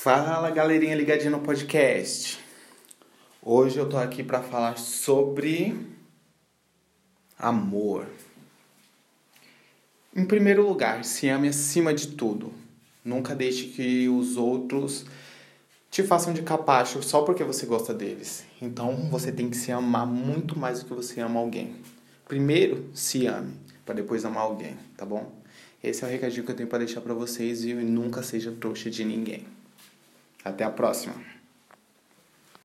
Fala galerinha ligadinha no podcast. Hoje eu tô aqui para falar sobre amor. Em primeiro lugar, se ame acima de tudo. Nunca deixe que os outros te façam de capacho só porque você gosta deles. Então você tem que se amar muito mais do que você ama alguém. Primeiro, se ame, para depois amar alguém, tá bom? Esse é o recadinho que eu tenho para deixar para vocês e nunca seja trouxa de ninguém. Até a próxima!